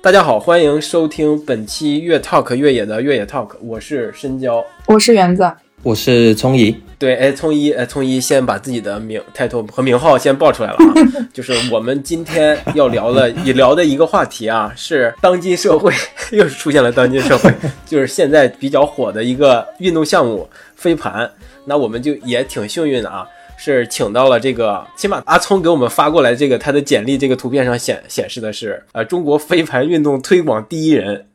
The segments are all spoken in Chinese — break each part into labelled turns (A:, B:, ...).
A: 大家好，欢迎收听本期越 Talk 越野的越野 Talk，我是深交。
B: 我是园子，
C: 我是聪怡，
A: 对，哎，聪一，哎，聪一，先把自己的名 title 和名号先报出来了啊，就是我们今天要聊的，也聊的一个话题啊，是当今社会 又是出现了当今社会，就是现在比较火的一个运动项目飞盘。那我们就也挺幸运的啊，是请到了这个，起码阿聪给我们发过来这个他的简历，这个图片上显显示的是，呃，中国飞盘运动推广第一人。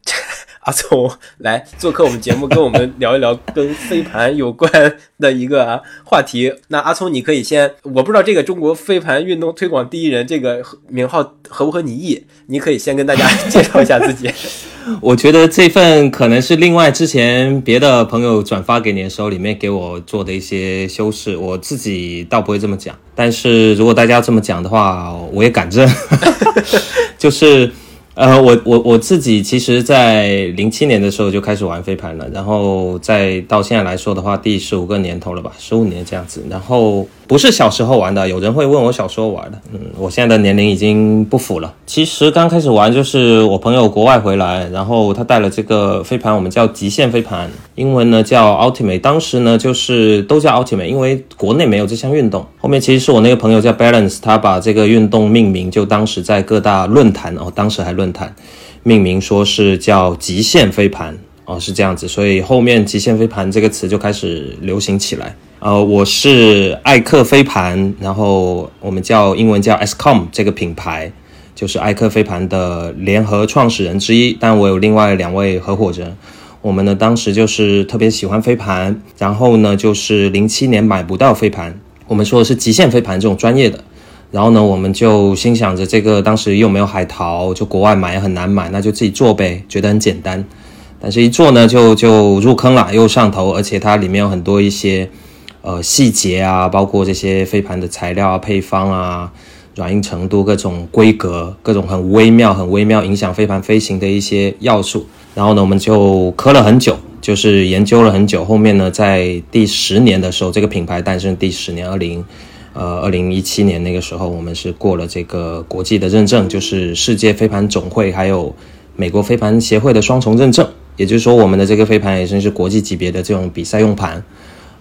A: 阿聪来做客我们节目，跟我们聊一聊跟飞盘有关的一个话题。那阿聪，你可以先，我不知道这个中国飞盘运动推广第一人这个名号合不合你意，你可以先跟大家 介绍一下自己。
C: 我觉得这份可能是另外之前别的朋友转发给你的时候，里面给我做的一些修饰，我自己倒不会这么讲。但是如果大家这么讲的话，我也敢认，就是。呃，我我我自己其实，在零七年的时候就开始玩飞盘了，然后再到现在来说的话，第十五个年头了吧，十五年这样子。然后不是小时候玩的，有人会问我小时候玩的，嗯，我现在的年龄已经不符了。其实刚开始玩就是我朋友国外回来，然后他带了这个飞盘，我们叫极限飞盘，英文呢叫 Ultimate，当时呢就是都叫 Ultimate，因为国内没有这项运动。后面其实是我那个朋友叫 Balance，他把这个运动命名，就当时在各大论坛哦，当时还论。坛命名说是叫极限飞盘哦，是这样子，所以后面极限飞盘这个词就开始流行起来。呃，我是艾克飞盘，然后我们叫英文叫 SCOM 这个品牌，就是艾克飞盘的联合创始人之一。但我有另外两位合伙人，我们呢当时就是特别喜欢飞盘，然后呢就是零七年买不到飞盘，我们说的是极限飞盘这种专业的。然后呢，我们就心想着这个当时又没有海淘，就国外买也很难买，那就自己做呗，觉得很简单。但是一做呢，就就入坑了，又上头，而且它里面有很多一些呃细节啊，包括这些飞盘的材料啊、配方啊、软硬程度、各种规格、各种很微妙、很微妙影响飞盘飞行的一些要素。然后呢，我们就磕了很久，就是研究了很久。后面呢，在第十年的时候，这个品牌诞生，第十年二零。呃，二零一七年那个时候，我们是过了这个国际的认证，就是世界飞盘总会还有美国飞盘协会的双重认证。也就是说，我们的这个飞盘也算是国际级别的这种比赛用盘。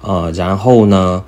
C: 呃，然后呢，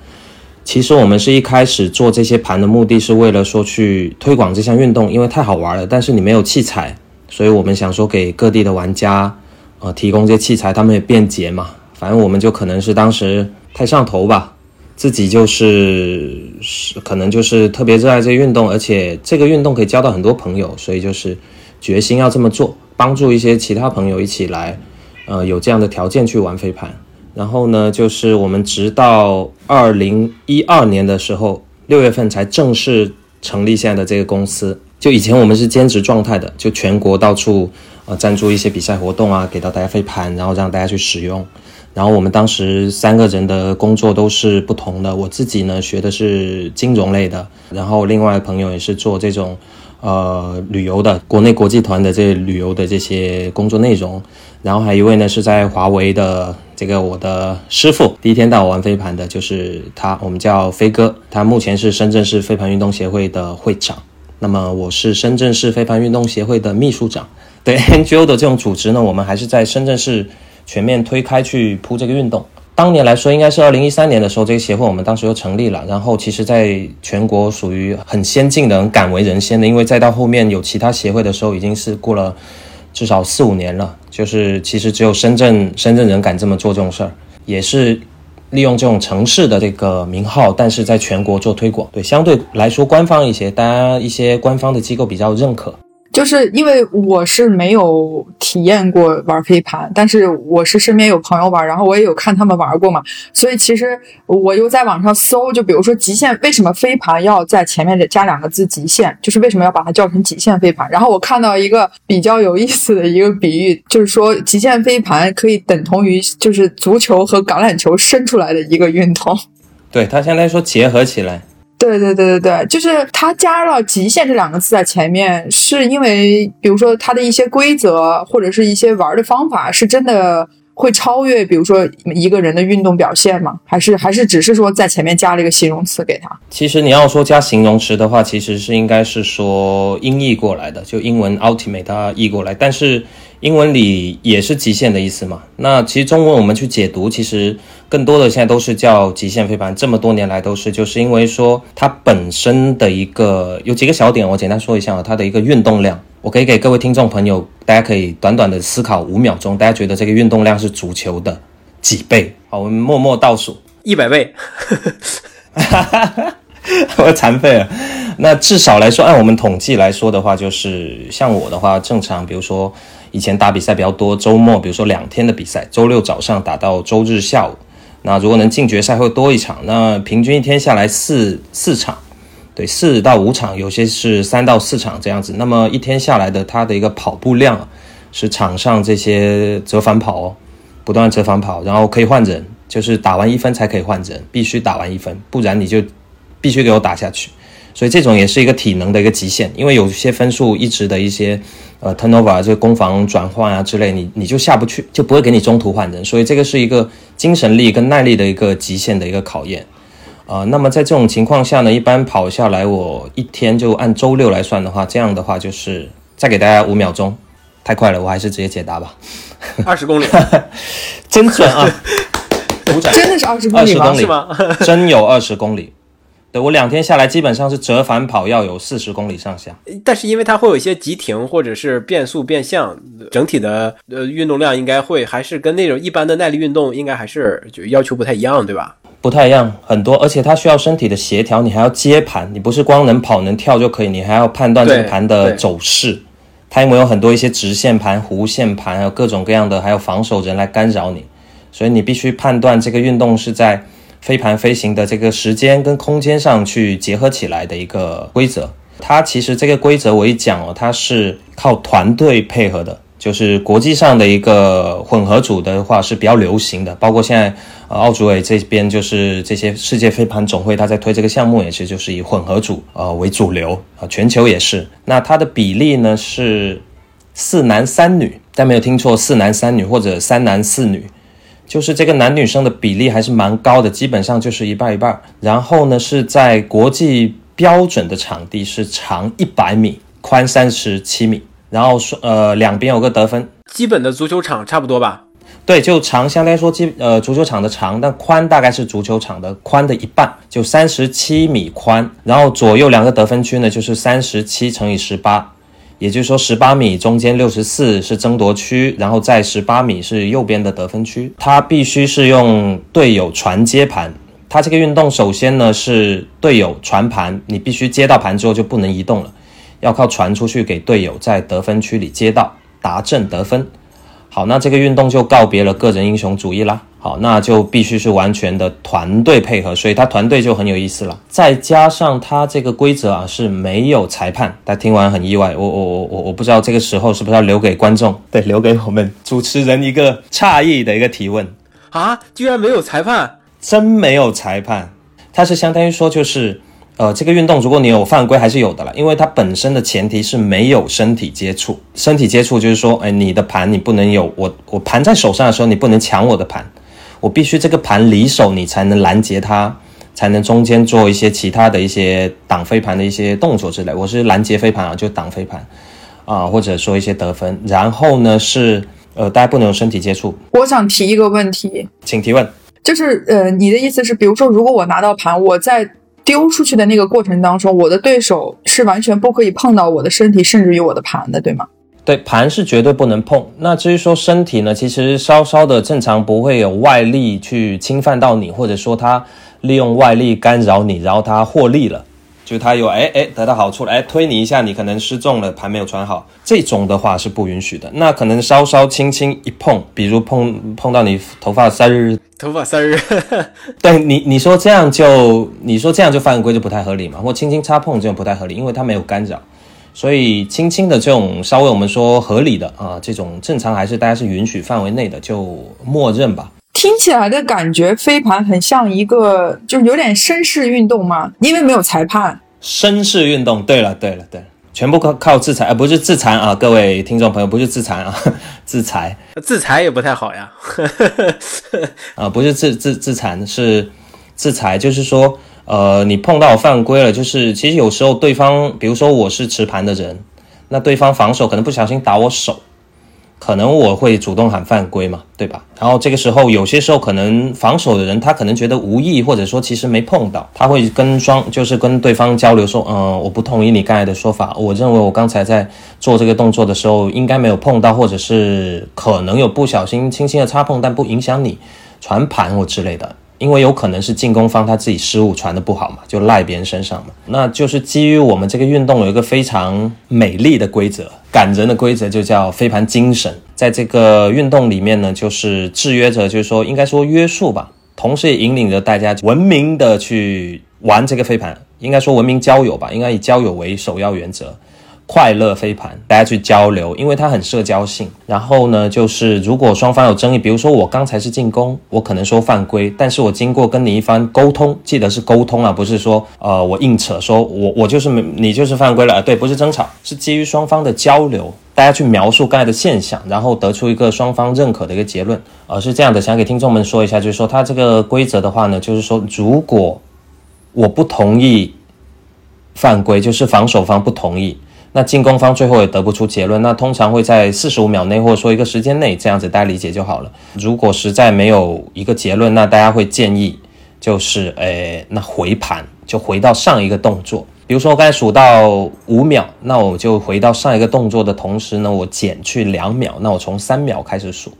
C: 其实我们是一开始做这些盘的目的是为了说去推广这项运动，因为太好玩了。但是你没有器材，所以我们想说给各地的玩家呃提供这些器材，他们也便捷嘛。反正我们就可能是当时太上头吧。自己就是是可能就是特别热爱这个运动，而且这个运动可以交到很多朋友，所以就是决心要这么做，帮助一些其他朋友一起来，呃，有这样的条件去玩飞盘。然后呢，就是我们直到二零一二年的时候，六月份才正式成立现在的这个公司。就以前我们是兼职状态的，就全国到处呃赞助一些比赛活动啊，给到大家飞盘，然后让大家去使用。然后我们当时三个人的工作都是不同的，我自己呢学的是金融类的，然后另外朋友也是做这种，呃旅游的，国内国际团的这旅游的这些工作内容，然后还有一位呢是在华为的这个我的师傅，第一天带我玩飞盘的就是他，我们叫飞哥，他目前是深圳市飞盘运动协会的会长，那么我是深圳市飞盘运动协会的秘书长，对 NGO 的这种组织呢，我们还是在深圳市。全面推开去铺这个运动。当年来说，应该是二零一三年的时候，这个协会我们当时就成立了。然后，其实在全国属于很先进的、敢为人先的。因为再到后面有其他协会的时候，已经是过了至少四五年了。就是其实只有深圳深圳人敢这么做这种事儿，也是利用这种城市的这个名号，但是在全国做推广。对，相对来说官方一些，大家一些官方的机构比较认可。
B: 就是因为我是没有体验过玩飞盘，但是我是身边有朋友玩，然后我也有看他们玩过嘛，所以其实我又在网上搜，就比如说极限，为什么飞盘要在前面加两个字“极限”，就是为什么要把它叫成极限飞盘？然后我看到一个比较有意思的一个比喻，就是说极限飞盘可以等同于就是足球和橄榄球生出来的一个运动，
C: 对它相当于说结合起来。
B: 对对对对对，就是它加了“极限”这两个字在前面，是因为比如说它的一些规则或者是一些玩的方法是真的会超越，比如说一个人的运动表现吗？还是还是只是说在前面加了一个形容词给他？
C: 其实你要说加形容词的话，其实是应该是说音译过来的，就英文 ultimate 它译过来，但是英文里也是极限的意思嘛。那其实中文我们去解读，其实更多的现在都是叫极限飞盘，这么多年来都是，就是因为说它本身的一个有几个小点，我简单说一下啊，它的一个运动量。我可以给各位听众朋友，大家可以短短的思考五秒钟，大家觉得这个运动量是足球的几倍？好，我们默默倒数，
A: 一百倍，
C: 我残废了。那至少来说，按我们统计来说的话，就是像我的话，正常，比如说以前打比赛比较多，周末比如说两天的比赛，周六早上打到周日下午，那如果能进决赛会多一场，那平均一天下来四四场。对，四到五场，有些是三到四场这样子。那么一天下来的，它的一个跑步量是场上这些折返跑哦，不断折返跑，然后可以换人，就是打完一分才可以换人，必须打完一分，不然你就必须给我打下去。所以这种也是一个体能的一个极限，因为有些分数一直的一些呃 turnover 这个攻防转换啊之类，你你就下不去，就不会给你中途换人。所以这个是一个精神力跟耐力的一个极限的一个考验。啊，那么在这种情况下呢，一般跑下来，我一天就按周六来算的话，这样的话就是再给大家五秒钟，太快了，我还是直接解答吧。
A: 二十公里，
C: 真准啊！鼓掌，
B: 真的是二十公里吗？
C: 二十公里
A: 是吗？
C: 真有二十公里。对我两天下来，基本上是折返跑要有四十公里上下。
A: 但是因为它会有一些急停或者是变速变向，整体的呃运动量应该会还是跟那种一般的耐力运动应该还是就要求不太一样，对吧？
C: 不太一样，很多，而且它需要身体的协调，你还要接盘，你不是光能跑能跳就可以，你还要判断这个盘的走势。它因为有很多一些直线盘、弧线盘，还有各种各样的，还有防守人来干扰你，所以你必须判断这个运动是在飞盘飞行的这个时间跟空间上去结合起来的一个规则。它其实这个规则我一讲哦，它是靠团队配合的，就是国际上的一个混合组的话是比较流行的，包括现在呃奥组委这边就是这些世界飞盘总会，它在推这个项目也是就是以混合组呃为主流啊、全球也是。那它的比例呢是四男三女，但没有听错，四男三女或者三男四女。就是这个男女生的比例还是蛮高的，基本上就是一半一半。然后呢，是在国际标准的场地是长一百米，宽三十七米，然后说呃两边有个得分，
A: 基本的足球场差不多吧？
C: 对，就长相对来说基呃足球场的长，但宽大概是足球场的宽的一半，就三十七米宽。然后左右两个得分区呢，就是三十七乘以十八，也就是说十八米中间六十四是争夺区，然后在十八米是右边的得分区。它必须是用队友传接盘。它这个运动首先呢是队友传盘，你必须接到盘之后就不能移动了，要靠传出去给队友在得分区里接到达阵得分。好，那这个运动就告别了个人英雄主义啦。好，那就必须是完全的团队配合，所以他团队就很有意思了。再加上他这个规则啊是没有裁判，大家听完很意外。我我我我我不知道这个时候是不是要留给观众，对，留给我们主持人一个诧异的一个提问。
A: 啊，居然没有裁判！
C: 真没有裁判，它是相当于说就是，呃，这个运动如果你有犯规还是有的了，因为它本身的前提是没有身体接触，身体接触就是说，哎，你的盘你不能有我我盘在手上的时候你不能抢我的盘，我必须这个盘离手你才能拦截它，才能中间做一些其他的一些挡飞盘的一些动作之类。我是拦截飞盘啊，就挡飞盘啊，或者说一些得分。然后呢是呃，大家不能有身体接触，
B: 我想提一个问题，
C: 请提问。
B: 就是呃，你的意思是，比如说，如果我拿到盘，我在丢出去的那个过程当中，我的对手是完全不可以碰到我的身体，甚至于我的盘的，对吗？
C: 对，盘是绝对不能碰。那至于说身体呢，其实稍稍的正常不会有外力去侵犯到你，或者说他利用外力干扰你，然后他获利了，就他有哎哎得到好处了，哎推你一下，你可能失重了，盘没有传好，这种的话是不允许的。那可能稍稍轻轻一碰，比如碰碰到你头发丝儿，
A: 头发丝儿，
C: 对你你说这样就你说这样就犯规就不太合理嘛，或轻轻擦碰这种不太合理，因为它没有干扰。所以轻轻的这种稍微我们说合理的啊，这种正常还是大家是允许范围内的，就默认吧。
B: 听起来的感觉，飞盘很像一个，就是有点绅士运动嘛，因为没有裁判。
C: 绅士运动，对了对了对了，全部靠靠自裁，而、不是自残啊，各位听众朋友，不是自残啊，自裁
A: 自裁也不太好呀。
C: 啊，不是自自自残，是自裁，就是说，呃，你碰到犯规了，就是其实有时候对方，比如说我是持盘的人，那对方防守可能不小心打我手，可能我会主动喊犯规嘛，对吧？然后这个时候，有些时候可能防守的人他可能觉得无意，或者说其实没碰到，他会跟双就是跟对方交流说，嗯、我不同意你刚才的说法，我认为我刚才在做这个动作的时候应该没有碰到，或者是可能有不小心轻轻的擦碰，但不影响你传盘或之类的。因为有可能是进攻方他自己失误传的不好嘛，就赖别人身上嘛。那就是基于我们这个运动有一个非常美丽的规则，感人的规则，就叫飞盘精神。在这个运动里面呢，就是制约着，就是说应该说约束吧，同时也引领着大家文明的去玩这个飞盘，应该说文明交友吧，应该以交友为首要原则。快乐飞盘，大家去交流，因为它很社交性。然后呢，就是如果双方有争议，比如说我刚才是进攻，我可能说犯规，但是我经过跟你一番沟通，记得是沟通啊，不是说呃我硬扯说我我就是你就是犯规了，对，不是争吵，是基于双方的交流，大家去描述刚才的现象，然后得出一个双方认可的一个结论。呃，是这样的，想给听众们说一下，就是说它这个规则的话呢，就是说如果我不同意犯规，就是防守方不同意。那进攻方最后也得不出结论，那通常会在四十五秒内或者说一个时间内这样子大家理解就好了。如果实在没有一个结论，那大家会建议就是，诶，那回盘就回到上一个动作。比如说我刚才数到五秒，那我就回到上一个动作的同时呢，我减去两秒，那我从三秒开始数，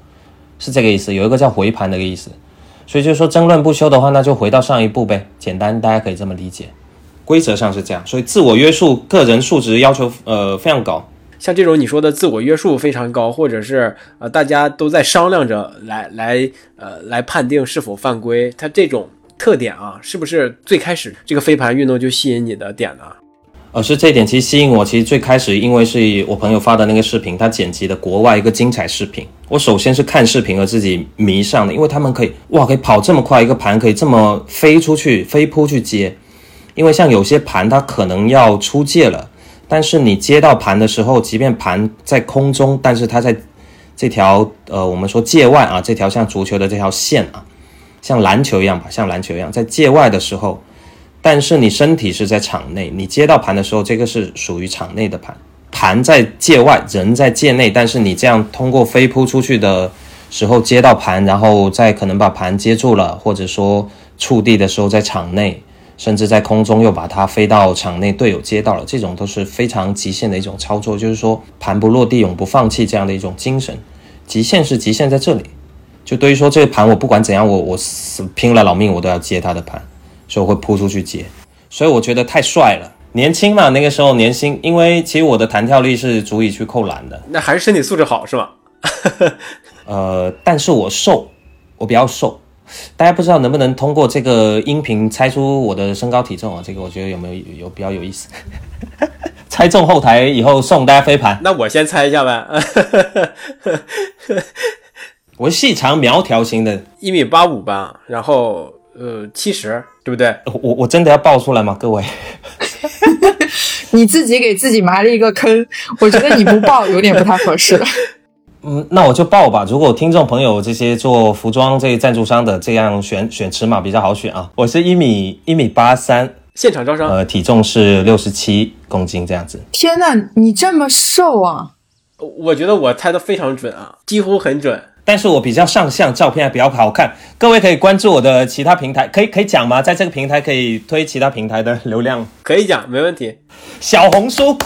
C: 是这个意思。有一个叫回盘的一个意思。所以就是说争论不休的话，那就回到上一步呗，简单大家可以这么理解。规则上是这样，所以自我约束、个人素质要求呃非常高。
A: 像这种你说的自我约束非常高，或者是呃大家都在商量着来来呃来判定是否犯规，它这种特点啊，是不是最开始这个飞盘运动就吸引你的点呢？
C: 呃，是这一点其实吸引我。其实最开始因为是我朋友发的那个视频，他剪辑的国外一个精彩视频。我首先是看视频而自己迷上的，因为他们可以哇，可以跑这么快，一个盘可以这么飞出去、飞扑去接。因为像有些盘它可能要出界了，但是你接到盘的时候，即便盘在空中，但是它在这条呃我们说界外啊，这条像足球的这条线啊，像篮球一样吧，像篮球一样，在界外的时候，但是你身体是在场内，你接到盘的时候，这个是属于场内的盘，盘在界外，人在界内，但是你这样通过飞扑出去的时候接到盘，然后再可能把盘接住了，或者说触地的时候在场内。甚至在空中又把它飞到场内，队友接到了，这种都是非常极限的一种操作，就是说盘不落地，永不放弃这样的一种精神。极限是极限在这里，就对于说这个盘我不管怎样，我我死拼了老命我都要接他的盘，所以我会扑出去接。所以我觉得太帅了，年轻嘛，那个时候年轻，因为其实我的弹跳力是足以去扣篮的，
A: 那还是身体素质好是吧？
C: 呃，但是我瘦，我比较瘦。大家不知道能不能通过这个音频猜出我的身高体重啊？这个我觉得有没有有比较有意思。猜中后台以后送大家飞盘。
A: 那我先猜一下呗，
C: 我细长苗条型的，
A: 一米八五吧，然后呃七十，对不对？
C: 我我真的要报出来吗？各位，
B: 你自己给自己埋了一个坑，我觉得你不报有点不太合适。
C: 嗯，那我就报吧。如果听众朋友这些做服装这些赞助商的，这样选选尺码比较好选啊。我是一米一米八三，
A: 现场招商，
C: 呃，体重是六十七公斤这样子。
B: 天呐，你这么瘦啊！
A: 我觉得我猜的非常准啊，几乎很准。
C: 但是我比较上相，照片还比较好看。各位可以关注我的其他平台，可以可以讲吗？在这个平台可以推其他平台的流量。
A: 可以讲，没问题，
C: 小红书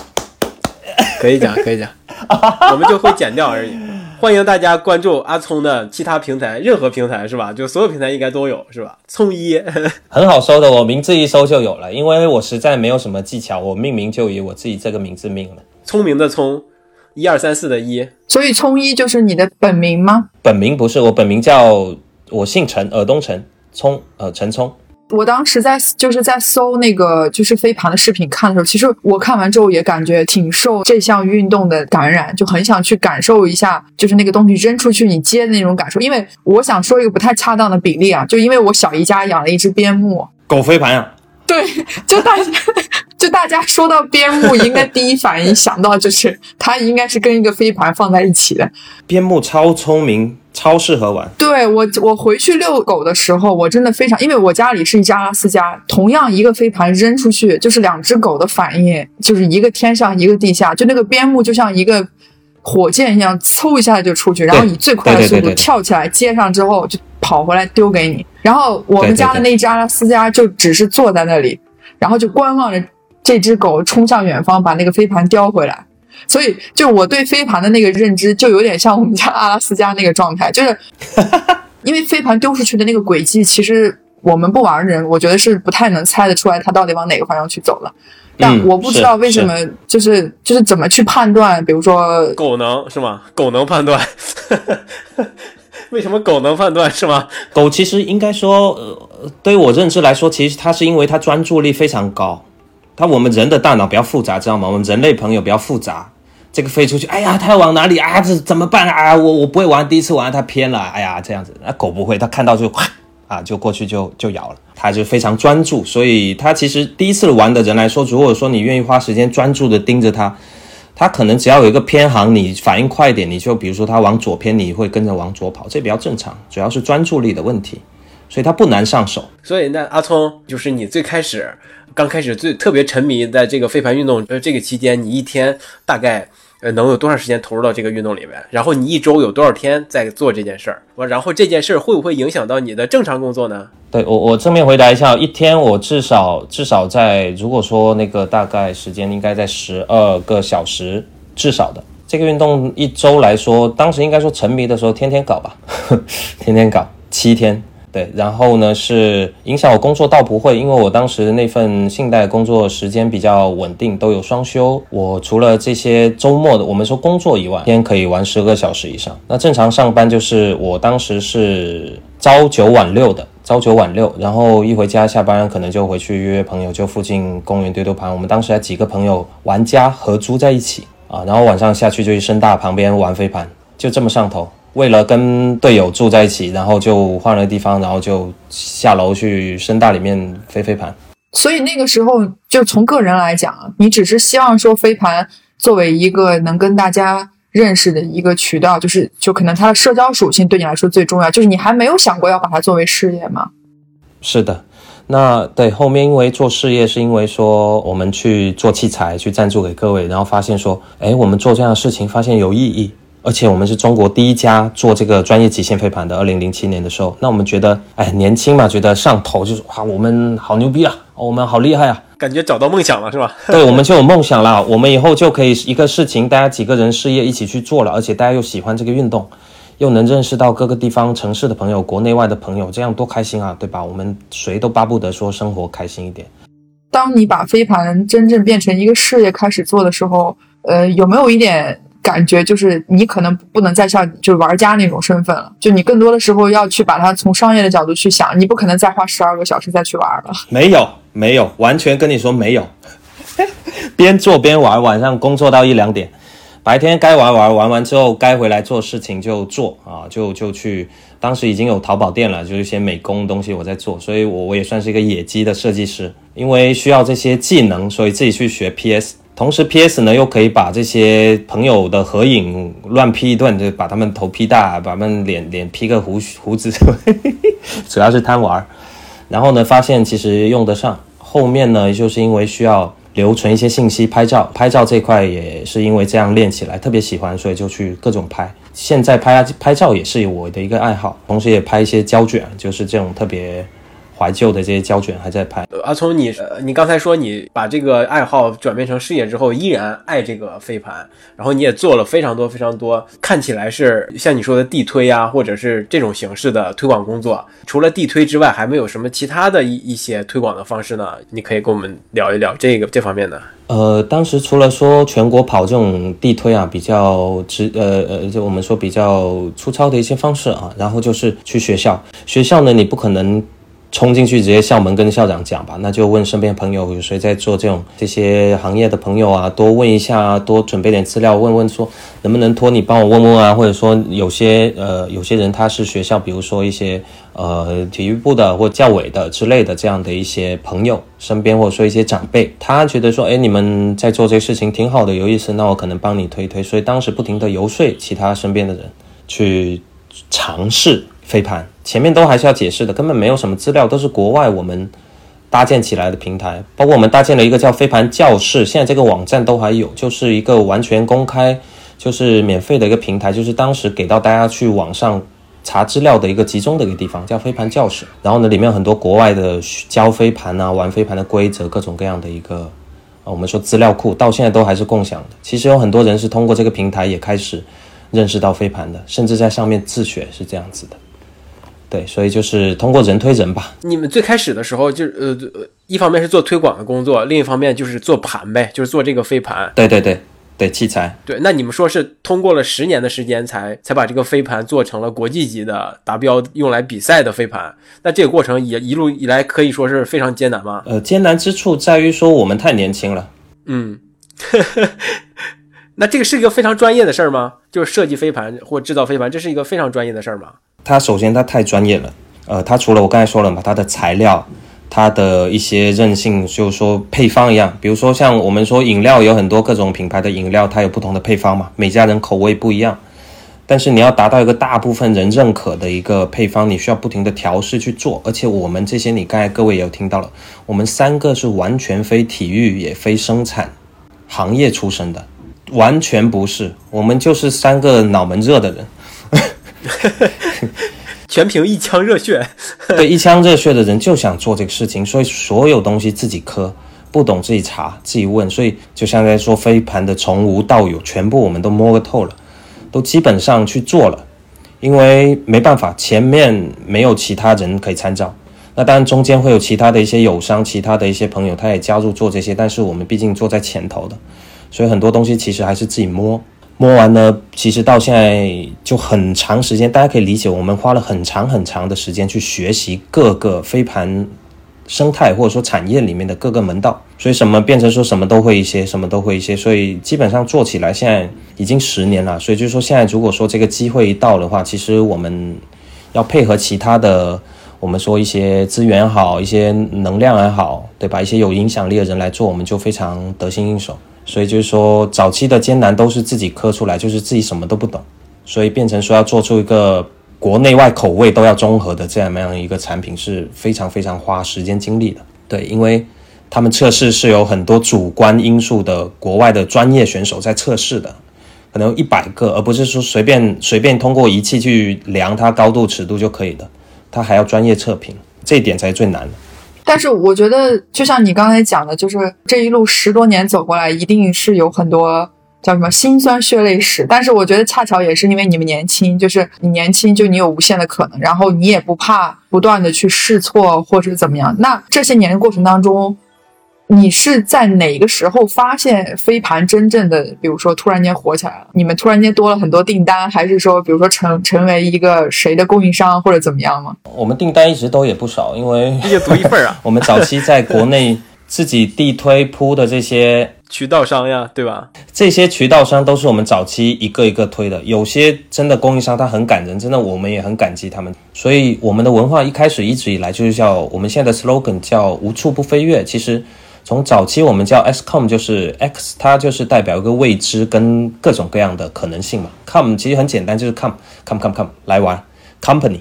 A: 可以讲，可以讲，我们就会剪掉而已。欢迎大家关注阿聪的其他平台，任何平台是吧？就所有平台应该都有是吧？聪一，
C: 很好搜的，我名字一搜就有了，因为我实在没有什么技巧，我命名就以我自己这个名字命了。
A: 聪明的聪，一二三四的一，
B: 所以聪一就是你的本名吗？
C: 本名不是我本名叫我姓陈，尔东陈聪，呃陈聪。
B: 我当时在就是在搜那个就是飞盘的视频看的时候，其实我看完之后也感觉挺受这项运动的感染，就很想去感受一下，就是那个东西扔出去你接的那种感受。因为我想说一个不太恰当的比例啊，就因为我小姨家养了一只边牧，
C: 狗飞盘啊，
B: 对，就大家就大大家说到边牧，应该第一反应想到就是它应该是跟一个飞盘放在一起的。
C: 边牧超聪明，超适合玩。
B: 对我，我回去遛狗的时候，我真的非常，因为我家里是一家阿拉斯加，同样一个飞盘扔出去，就是两只狗的反应，就是一个天上，一个地下，就那个边牧就像一个火箭一样，嗖一下就出去，然后以最快的速度跳起来接上之后就跑回来丢给你。然后我们家的那只阿拉斯加就只是坐在那里，然后就观望着这只狗冲向远方，把那个飞盘叼回来。所以，就我对飞盘的那个认知，就有点像我们家阿拉斯加那个状态，就是 因为飞盘丢出去的那个轨迹，其实我们不玩的人，我觉得是不太能猜得出来它到底往哪个方向去走了。但
C: 嗯
B: 我不知道为什么，就是就是怎么去判断，比如说
A: 狗能是吗？狗能判断，为什么狗能判断是吗？
C: 狗其实应该说，呃，对于我认知来说，其实它是因为它专注力非常高。它我们人的大脑比较复杂，知道吗？我们人类朋友比较复杂。这个飞出去，哎呀，它要往哪里啊？这怎么办啊？我我不会玩，第一次玩它偏了，哎呀，这样子。那狗不会，它看到就啊，就过去就就咬了。它就非常专注，所以它其实第一次玩的人来说，如果说你愿意花时间专注的盯着它，它可能只要有一个偏航，你反应快一点，你就比如说它往左偏，你会跟着往左跑，这比较正常，主要是专注力的问题，所以它不难上手。
A: 所以那阿聪，就是你最开始刚开始最特别沉迷在这个飞盘运动呃这个期间，你一天大概呃能有多长时间投入到这个运动里面？然后你一周有多少天在做这件事儿？完，然后这件事儿会不会影响到你的正常工作呢？
C: 对我，我正面回答一下，一天我至少至少在，如果说那个大概时间应该在十二个小时至少的。这个运动一周来说，当时应该说沉迷的时候，天天搞吧，天天搞七天。然后呢是影响我工作倒不会，因为我当时那份信贷工作时间比较稳定，都有双休。我除了这些周末的我们说工作以外，天可以玩十个小时以上。那正常上班就是我当时是朝九晚六的，朝九晚六，然后一回家下班可能就回去约约朋友，就附近公园丢丢盘。我们当时还几个朋友玩家合租在一起啊，然后晚上下去就去深大旁边玩飞盘，就这么上头。为了跟队友住在一起，然后就换了地方，然后就下楼去深大里面飞飞盘。
B: 所以那个时候，就从个人来讲，你只是希望说飞盘作为一个能跟大家认识的一个渠道，就是就可能它的社交属性对你来说最重要，就是你还没有想过要把它作为事业吗？
C: 是的，那对后面因为做事业，是因为说我们去做器材，去赞助给各位，然后发现说，哎，我们做这样的事情发现有意义，而且我们是中国第一家做这个专业极限飞盘的。二零零七年的时候，那我们觉得，哎，年轻嘛，觉得上头就是哇，我们好牛逼啊，我们好厉害啊，
A: 感觉找到梦想了是吧？
C: 对，我们就有梦想了。我们以后就可以一个事情，大家几个人事业一起去做了，而且大家又喜欢这个运动，又能认识到各个地方城市的朋友、国内外的朋友，这样多开心啊，对吧？我们谁都巴不得说生活开心一点。
B: 当你把飞盘真正变成一个事业开始做的时候，呃，有没有一点感觉，就是你可能不能再像就是玩家那种身份了，就你更多的时候要去把它从商业的角度去想，你不可能再花十二个小时再去玩了。
C: 没有，没有，完全跟你说没有，边做边玩，晚上工作到一两点，白天该玩玩，玩完之后该回来做事情就做啊，就就去。当时已经有淘宝店了，就是一些美工东西我在做，所以我我也算是一个野鸡的设计师，因为需要这些技能，所以自己去学 PS。同时 PS 呢又可以把这些朋友的合影乱 P 一顿，就把他们头 P 大，把他们脸脸 P 个胡胡子，主要是贪玩。然后呢，发现其实用得上。后面呢，就是因为需要留存一些信息，拍照，拍照这块也是因为这样练起来，特别喜欢，所以就去各种拍。现在拍拍照也是我的一个爱好，同时也拍一些胶卷，就是这种特别怀旧的这些胶卷还在拍。
A: 呃阿聪，你呃，你刚才说你把这个爱好转变成事业之后，依然爱这个飞盘，然后你也做了非常多非常多，看起来是像你说的地推啊，或者是这种形式的推广工作。除了地推之外，还没有什么其他的一一些推广的方式呢？你可以跟我们聊一聊这个这方面的。
C: 呃，当时除了说全国跑这种地推啊，比较直呃呃，就我们说比较粗糙的一些方式啊，然后就是去学校，学校呢你不可能冲进去直接校门跟校长讲吧，那就问身边朋友有谁在做这种这些行业的朋友啊，多问一下，多准备点资料，问问说能不能托你帮我问问啊，或者说有些呃有些人他是学校，比如说一些呃体育部的或教委的之类的这样的一些朋友身边或者说一些长辈，他觉得说哎你们在做这个事情挺好的，有意思，那我可能帮你推推，所以当时不停的游说其他身边的人去尝试飞盘。前面都还是要解释的，根本没有什么资料，都是国外我们搭建起来的平台。包括我们搭建了一个叫飞盘教室，现在这个网站都还有，就是一个完全公开、就是免费的一个平台，就是当时给到大家去网上查资料的一个集中的一个地方，叫飞盘教室。然后呢，里面有很多国外的教飞盘啊、玩飞盘的规则，各种各样的一个啊，我们说资料库，到现在都还是共享的。其实有很多人是通过这个平台也开始认识到飞盘的，甚至在上面自学是这样子的。对，所以就是通过人推人吧。
A: 你们最开始的时候就是呃，一方面是做推广的工作，另一方面就是做盘呗，就是做这个飞盘。
C: 对对对对，器材。
A: 对，那你们说是通过了十年的时间才才把这个飞盘做成了国际级的达标用来比赛的飞盘？那这个过程也一路以来可以说是非常艰难吗？
C: 呃，艰难之处在于说我们太年轻了。
A: 嗯，那这个是一个非常专业的事儿吗？就是设计飞盘或制造飞盘，这是一个非常专业的事儿吗？
C: 它首先它太专业了，呃，它除了我刚才说了嘛，它的材料，它的一些韧性，就是说配方一样，比如说像我们说饮料有很多各种品牌的饮料，它有不同的配方嘛，每家人口味不一样，但是你要达到一个大部分人认可的一个配方，你需要不停的调试去做，而且我们这些你刚才各位也有听到了，我们三个是完全非体育也非生产行业出身的，完全不是，我们就是三个脑门热的人。
A: 全凭一腔热血，
C: 对一腔热血的人就想做这个事情，所以所有东西自己磕，不懂自己查，自己问，所以就像在说飞盘的从无到有，全部我们都摸个透了，都基本上去做了，因为没办法，前面没有其他人可以参照，那当然中间会有其他的一些友商，其他的一些朋友，他也加入做这些，但是我们毕竟坐在前头的，所以很多东西其实还是自己摸。摸完呢，其实到现在就很长时间，大家可以理解，我们花了很长很长的时间去学习各个飞盘生态或者说产业里面的各个门道，所以什么变成说什么都会一些，什么都会一些，所以基本上做起来现在已经十年了，所以就是说现在如果说这个机会一到的话，其实我们要配合其他的，我们说一些资源好，一些能量也好，对吧？一些有影响力的人来做，我们就非常得心应手。所以就是说，早期的艰难都是自己磕出来，就是自己什么都不懂，所以变成说要做出一个国内外口味都要综合的这样样一个产品，是非常非常花时间精力的。对，因为他们测试是有很多主观因素的，国外的专业选手在测试的，可能一百个，而不是说随便随便通过仪器去量它高度尺度就可以的，它还要专业测评，这一点才是最难的。
B: 但是我觉得，就像你刚才讲的，就是这一路十多年走过来，一定是有很多叫什么辛酸血泪史。但是我觉得恰巧也是因为你们年轻，就是你年轻，就你有无限的可能，然后你也不怕不断的去试错或者怎么样。那这些年的过程当中。你是在哪个时候发现飞盘真正的，比如说突然间火起来了？你们突然间多了很多订单，还是说，比如说成成为一个谁的供应商或者怎么样吗？
C: 我们订单一直都也不少，因为
A: 一个独一份啊。
C: 我们早期在国内自己地推铺的这些
A: 渠道商呀，对吧？
C: 这些渠道商都是我们早期一个一个推的，有些真的供应商他很感人，真的我们也很感激他们。所以我们的文化一开始一直以来就是叫我们现在的 slogan 叫无处不飞跃，其实。从早期我们叫 XCOM，就是 X，它就是代表一个未知跟各种各样的可能性嘛。Com 其实很简单，就是 Come，Come，Come，Come 来玩，Company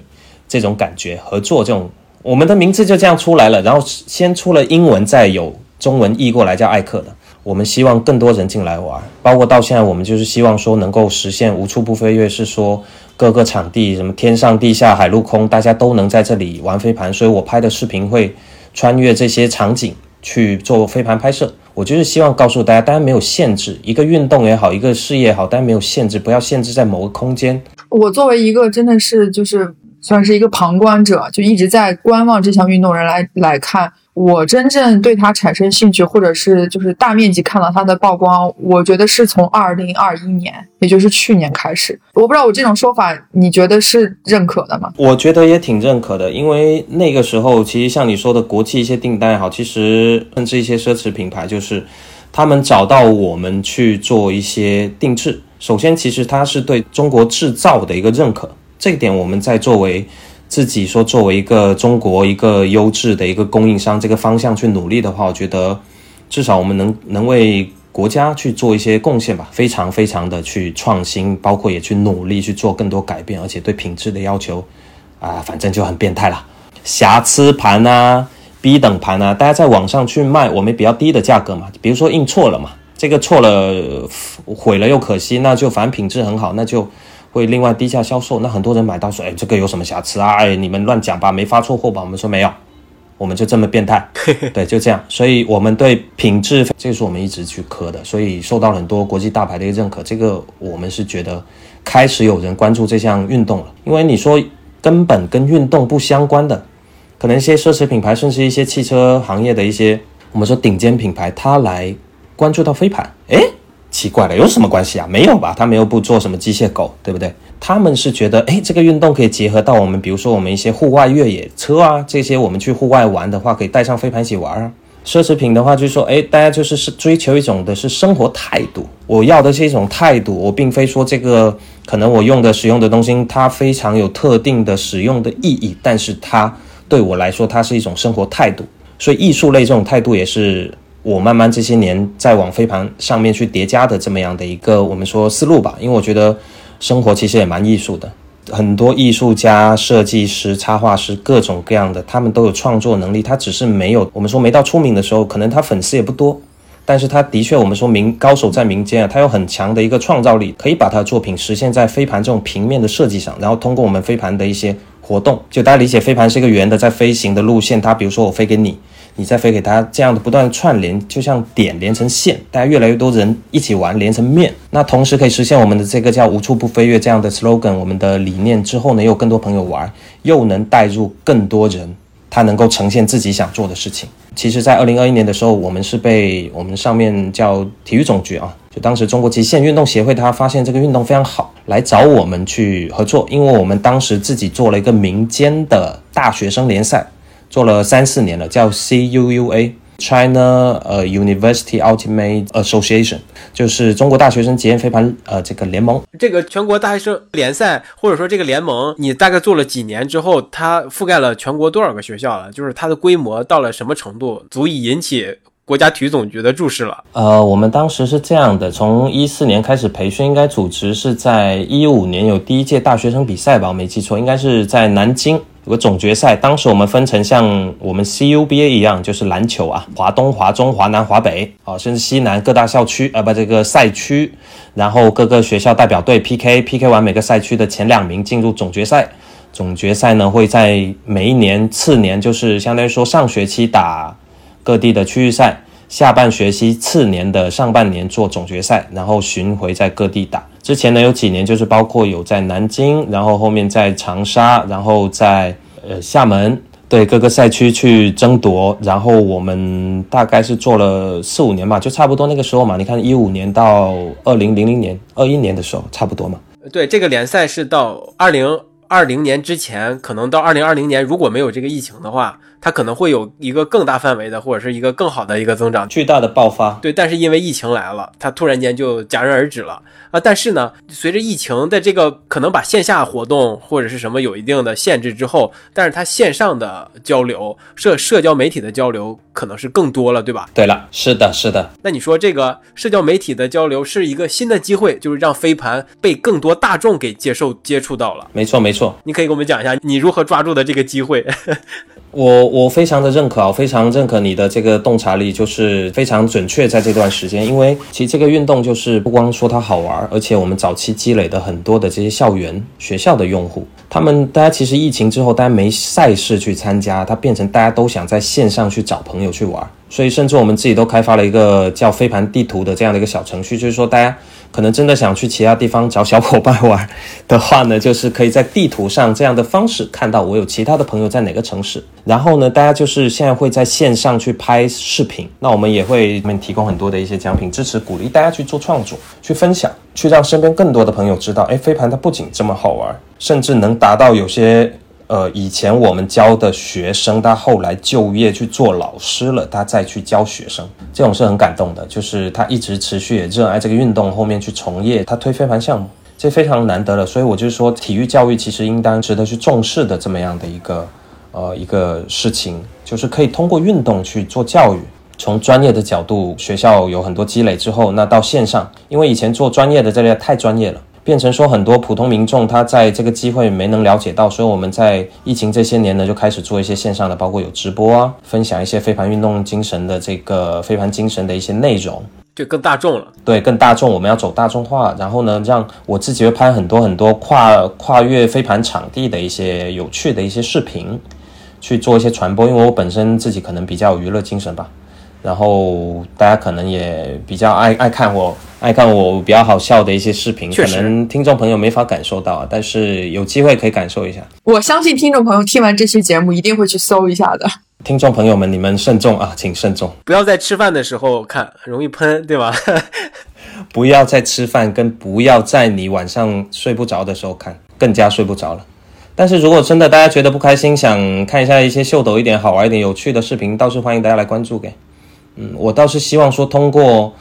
C: 这种感觉，合作这种，我们的名字就这样出来了。然后先出了英文，再有中文译过来叫艾克的。我们希望更多人进来玩，包括到现在我们就是希望说能够实现无处不飞跃，是说各个场地什么天上地下海陆空，大家都能在这里玩飞盘。所以我拍的视频会穿越这些场景。去做飞盘拍摄，我就是希望告诉大家，大家没有限制，一个运动也好，一个事业也好，大家没有限制，不要限制在某个空间。
B: 我作为一个真的是就是算是一个旁观者，就一直在观望这项运动人来来看，我真正对它产生兴趣，或者是就是大面积看到它的曝光，我觉得是从二零二一年，也就是去年开始。我不知道我这种说法你觉得是认可的吗？
C: 我觉得也挺认可的，因为那个时候其实像你说的国际一些订单也好，其实甚至一些奢侈品牌，就是他们找到我们去做一些定制。首先，其实它是对中国制造的一个认可，这一点我们在作为自己说作为一个中国一个优质的一个供应商这个方向去努力的话，我觉得至少我们能能为国家去做一些贡献吧，非常非常的去创新，包括也去努力去做更多改变，而且对品质的要求啊，反正就很变态了，瑕疵盘啊、B 等盘啊，大家在网上去卖我们比较低的价格嘛，比如说印错了嘛。这个错了，毁了又可惜，那就反正品质很好，那就会另外低价销售。那很多人买到说，哎，这个有什么瑕疵啊？哎，你们乱讲吧，没发错货吧？我们说没有，我们就这么变态，对，就这样。所以我们对品质，这是我们一直去磕的，所以受到很多国际大牌的一个认可。这个我们是觉得开始有人关注这项运动了，因为你说根本跟运动不相关的，可能一些奢侈品牌，甚至一些汽车行业的一些我们说顶尖品牌，它来。关注到飞盘，哎，奇怪了，有什么关系啊？没有吧？他们又不做什么机械狗，对不对？他们是觉得，哎，这个运动可以结合到我们，比如说我们一些户外越野车啊，这些我们去户外玩的话，可以带上飞盘一起玩啊。奢侈品的话，就是说，哎，大家就是是追求一种的是生活态度，我要的是一种态度，我并非说这个可能我用的使用的东西它非常有特定的使用的意义，但是它对我来说，它是一种生活态度，所以艺术类这种态度也是。我慢慢这些年在往飞盘上面去叠加的这么样的一个我们说思路吧，因为我觉得生活其实也蛮艺术的，很多艺术家、设计师、插画师各种各样的，他们都有创作能力，他只是没有我们说没到出名的时候，可能他粉丝也不多，但是他的确我们说民高手在民间啊，他有很强的一个创造力，可以把他的作品实现在飞盘这种平面的设计上，然后通过我们飞盘的一些活动，就大家理解飞盘是一个圆的在飞行的路线，它比如说我飞给你。你再飞给他，这样的不断串联，就像点连成线，大家越来越多人一起玩，连成面，那同时可以实现我们的这个叫无处不飞跃这样的 slogan，我们的理念之后呢，又有更多朋友玩，又能带入更多人，他能够呈现自己想做的事情。其实，在二零二一年的时候，我们是被我们上面叫体育总局啊，就当时中国极限运动协会，他发现这个运动非常好，来找我们去合作，因为我们当时自己做了一个民间的大学生联赛。做了三四年了，叫 CUUA，China 呃 University Ultimate Association，就是中国大学生极限飞盘呃这个联盟。
A: 这个全国大学生联赛或者说这个联盟，你大概做了几年之后，它覆盖了全国多少个学校了？就是它的规模到了什么程度，足以引起国家体育总局的注视了？
C: 呃，我们当时是这样的，从一四年开始培训，应该组织是在一五年有第一届大学生比赛吧？我没记错，应该是在南京。有个总决赛，当时我们分成像我们 CUBA 一样，就是篮球啊，华东、华中、华南、华北啊，甚至西南各大校区啊，不，这个赛区，然后各个学校代表队 PK，PK 完每个赛区的前两名进入总决赛。总决赛呢会在每一年次年，就是相当于说上学期打各地的区域赛，下半学期次年的上半年做总决赛，然后巡回在各地打。之前呢有几年就是包括有在南京，然后后面在长沙，然后在呃厦门，对各个赛区去争夺。然后我们大概是做了四五年吧，就差不多那个时候嘛。你看一五年到二零零零年、二一年的时候，差不多嘛。
A: 对，这个联赛是到二零二零年之前，可能到二零二零年如果没有这个疫情的话。它可能会有一个更大范围的，或者是一个更好的一个增长，
C: 巨大的爆发。
A: 对，但是因为疫情来了，它突然间就戛然而止了啊！但是呢，随着疫情的这个可能把线下活动或者是什么有一定的限制之后，但是它线上的交流、社社交媒体的交流可能是更多了，对吧？
C: 对了，是的，是的。
A: 那你说这个社交媒体的交流是一个新的机会，就是让飞盘被更多大众给接受接触到了。
C: 没错，没错。
A: 你可以给我们讲一下你如何抓住的这个机会。
C: 我我非常的认可啊，非常认可你的这个洞察力，就是非常准确在这段时间。因为其实这个运动就是不光说它好玩，而且我们早期积累的很多的这些校园学校的用户，他们大家其实疫情之后，大家没赛事去参加，它变成大家都想在线上去找朋友去玩。所以甚至我们自己都开发了一个叫飞盘地图的这样的一个小程序，就是说大家可能真的想去其他地方找小伙伴玩的话呢，就是可以在地图上这样的方式看到我有其他的朋友在哪个城市。然后呢，大家就是现在会在线上去拍视频，那我们也会们提供很多的一些奖品，支持鼓励大家去做创作、去分享、去让身边更多的朋友知道，哎，飞盘它不仅这么好玩，甚至能达到有些。呃，以前我们教的学生，他后来就业去做老师了，他再去教学生，这种是很感动的。就是他一直持续也热爱这个运动，后面去从业，他推飞盘项目，这非常难得了。所以我就说，体育教育其实应当值得去重视的这么样的一个呃一个事情，就是可以通过运动去做教育。从专业的角度，学校有很多积累之后，那到线上，因为以前做专业的这类太专业了。变成说很多普通民众他在这个机会没能了解到，所以我们在疫情这些年呢，就开始做一些线上的，包括有直播啊，分享一些飞盘运动精神的这个飞盘精神的一些内容，
A: 就更大众了。
C: 对，更大众，我们要走大众化，然后呢，让我自己会拍很多很多跨跨越飞盘场地的一些有趣的一些视频，去做一些传播，因为我本身自己可能比较有娱乐精神吧。然后大家可能也比较爱爱看我爱看我比较好笑的一些视频，可能听众朋友没法感受到，但是有机会可以感受一下。
B: 我相信听众朋友听完这期节目一定会去搜一下的。
C: 听众朋友们，你们慎重啊，请慎重，
A: 不要在吃饭的时候看，容易喷，对吧？
C: 不要在吃饭，跟不要在你晚上睡不着的时候看，更加睡不着了。但是如果真的大家觉得不开心，想看一下一些秀逗一点、好玩一点、有趣的视频，倒是欢迎大家来关注给。嗯，我倒是希望说，通过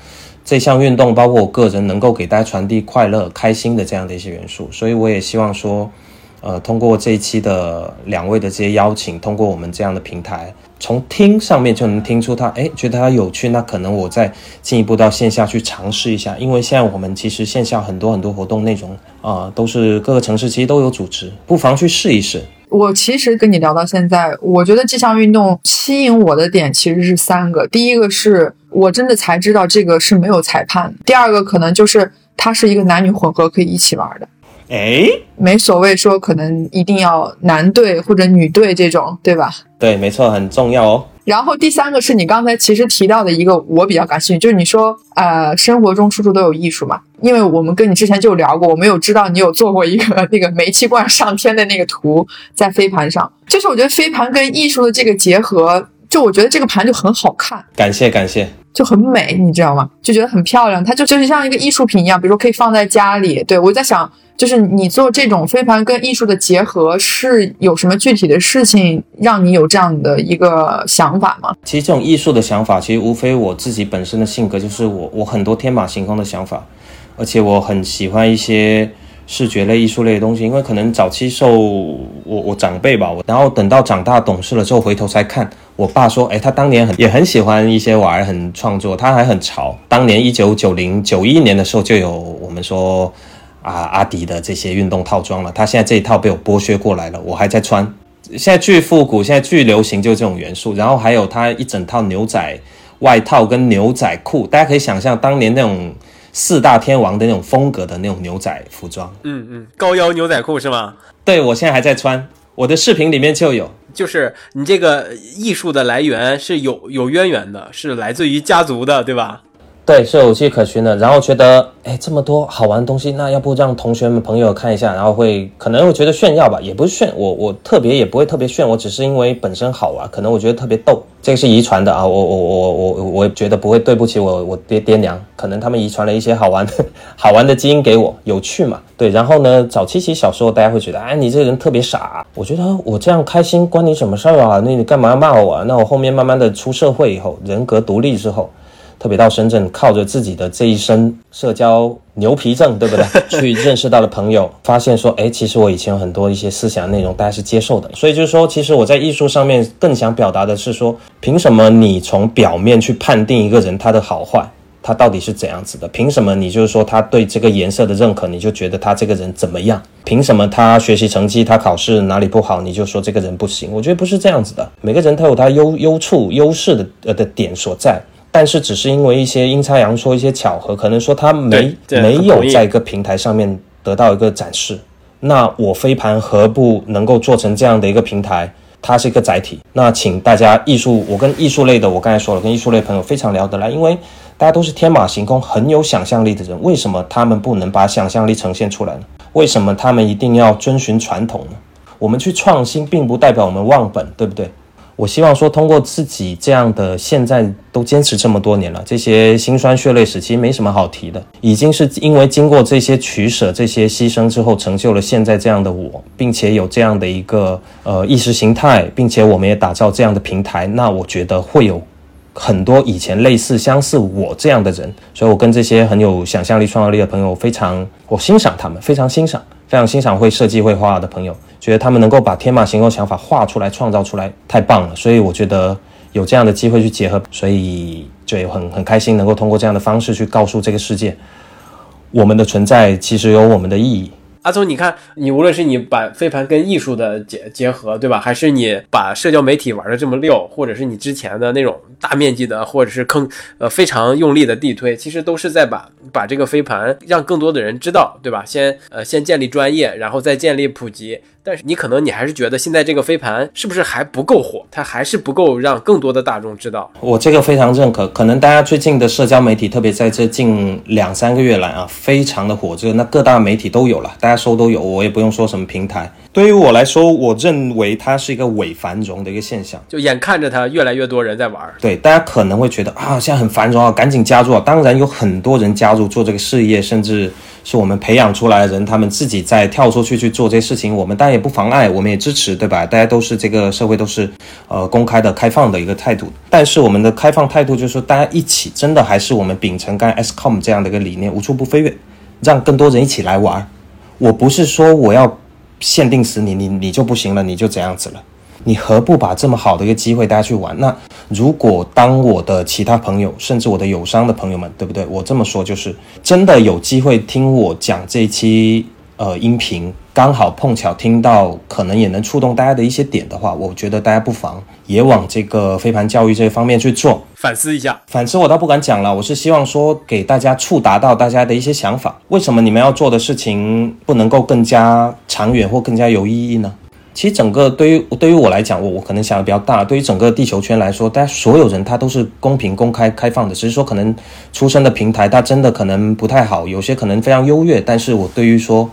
C: 这项运动，包括我个人，能够给大家传递快乐、开心的这样的一些元素。所以我也希望说，呃，通过这一期的两位的这些邀请，通过我们这样的平台，从听上面就能听出他，哎，觉得他有趣，那可能我再进一步到线下去尝试一下。因为现在我们其实线下很多很多活动内容啊，都是各个城市其实都有组织，不妨去试一试。
B: 我其实跟你聊到现在，我觉得这项运动吸引我的点其实是三个。第一个是我真的才知道这个是没有裁判；第二个可能就是它是一个男女混合可以一起玩的，
C: 哎，
B: 没所谓说可能一定要男队或者女队这种，对吧？
C: 对，没错，很重要哦。
B: 然后第三个是你刚才其实提到的一个，我比较感兴趣，就是你说，呃，生活中处处都有艺术嘛。因为我们跟你之前就聊过，我们有知道你有做过一个那个煤气罐上天的那个图在飞盘上，就是我觉得飞盘跟艺术的这个结合，就我觉得这个盘就很好看。
C: 感谢感谢，
B: 就很美，你知道吗？就觉得很漂亮，它就就是像一个艺术品一样，比如说可以放在家里。对我在想。就是你做这种飞盘跟艺术的结合，是有什么具体的事情让你有这样的一个想法吗？
C: 其实这种艺术的想法，其实无非我自己本身的性格，就是我我很多天马行空的想法，而且我很喜欢一些视觉类、艺术类的东西。因为可能早期受我我长辈吧，我然后等到长大懂事了之后，回头才看，我爸说，哎，他当年很也很喜欢一些玩，很创作，他还很潮。当年一九九零九一年的时候，就有我们说。啊，阿迪的这些运动套装了，他现在这一套被我剥削过来了，我还在穿。现在巨复古，现在巨流行，就这种元素。然后还有他一整套牛仔外套跟牛仔裤，大家可以想象当年那种四大天王的那种风格的那种牛仔服装。
A: 嗯嗯，高腰牛仔裤是吗？
C: 对，我现在还在穿，我的视频里面就有。
A: 就是你这个艺术的来源是有有渊源的，是来自于家族的，对吧？
C: 对，是有迹可循的。然后觉得，哎，这么多好玩的东西，那要不让同学们、朋友看一下？然后会可能会觉得炫耀吧，也不是炫，我我特别也不会特别炫，我只是因为本身好玩，可能我觉得特别逗。这个是遗传的啊，我我我我我觉得不会对不起我我爹爹娘，可能他们遗传了一些好玩的 好玩的基因给我，有趣嘛。对，然后呢，早期其实小时候大家会觉得，哎，你这个人特别傻。我觉得我这样开心关你什么事儿啊？那你干嘛要骂我？啊？那我后面慢慢的出社会以后，人格独立之后。特别到深圳，靠着自己的这一身社交牛皮症，对不对？去认识到了朋友，发现说，哎，其实我以前有很多一些思想内容，大家是接受的。所以就是说，其实我在艺术上面更想表达的是说，凭什么你从表面去判定一个人他的好坏，他到底是怎样子的？凭什么你就是说他对这个颜色的认可，你就觉得他这个人怎么样？凭什么他学习成绩、他考试哪里不好，你就说这个人不行？我觉得不是这样子的。每个人他有他优优处、优势的呃的点所在。但是只是因为一些阴差阳错、一些巧合，可能说他没没有在一个平台上面得到一个展示。那我飞盘何不能够做成这样的一个平台，它是一个载体。那请大家艺术，我跟艺术类的，我刚才说了，跟艺术类朋友非常聊得来，因为大家都是天马行空、很有想象力的人，为什么他们不能把想象力呈现出来呢？为什么他们一定要遵循传统呢？我们去创新，并不代表我们忘本，对不对？我希望说，通过自己这样的，现在都坚持这么多年了，这些辛酸血泪史其实没什么好提的，已经是因为经过这些取舍、这些牺牲之后，成就了现在这样的我，并且有这样的一个呃意识形态，并且我们也打造这样的平台，那我觉得会有很多以前类似相似我这样的人，所以我跟这些很有想象力、创造力的朋友非常，我欣赏他们，非常欣赏，非常欣赏会设计、会画的朋友。觉得他们能够把天马行空想法画出来、创造出来，太棒了。所以我觉得有这样的机会去结合，所以就很很开心，能够通过这样的方式去告诉这个世界，我们的存在其实有我们的意义。
A: 阿聪，你看，你无论是你把飞盘跟艺术的结结合，对吧？还是你把社交媒体玩的这么溜，或者是你之前的那种大面积的，或者是坑呃非常用力的地推，其实都是在把把这个飞盘让更多的人知道，对吧？先呃先建立专业，然后再建立普及。但是你可能你还是觉得现在这个飞盘是不是还不够火？它还是不够让更多的大众知道。
C: 我这个非常认可。可能大家最近的社交媒体，特别在这近两三个月来啊，非常的火热。那各大媒体都有了，大家搜都有，我也不用说什么平台。对于我来说，我认为它是一个伪繁荣的一个现象，
A: 就眼看着它越来越多人在玩。
C: 对，大家可能会觉得啊，现在很繁荣啊，赶紧加入。啊。当然有很多人加入做这个事业，甚至。是我们培养出来的人，他们自己在跳出去去做这些事情，我们当然也不妨碍，我们也支持，对吧？大家都是这个社会都是，呃，公开的、开放的一个态度。但是我们的开放态度就是说，大家一起，真的还是我们秉承刚 SCOM 这样的一个理念，无处不飞跃，让更多人一起来玩。我不是说我要限定死你，你你就不行了，你就怎样子了。你何不把这么好的一个机会大家去玩？那如果当我的其他朋友，甚至我的友商的朋友们，对不对？我这么说就是真的有机会听我讲这期呃音频，刚好碰巧听到，可能也能触动大家的一些点的话，我觉得大家不妨也往这个飞盘教育这方面去做，
A: 反思一下。
C: 反思我倒不敢讲了，我是希望说给大家触达到大家的一些想法。为什么你们要做的事情不能够更加长远或更加有意义呢？其实整个对于对于我来讲，我我可能想的比较大。对于整个地球圈来说，大家所有人他都是公平、公开、开放的。只是说可能出生的平台，他真的可能不太好，有些可能非常优越。但是我对于说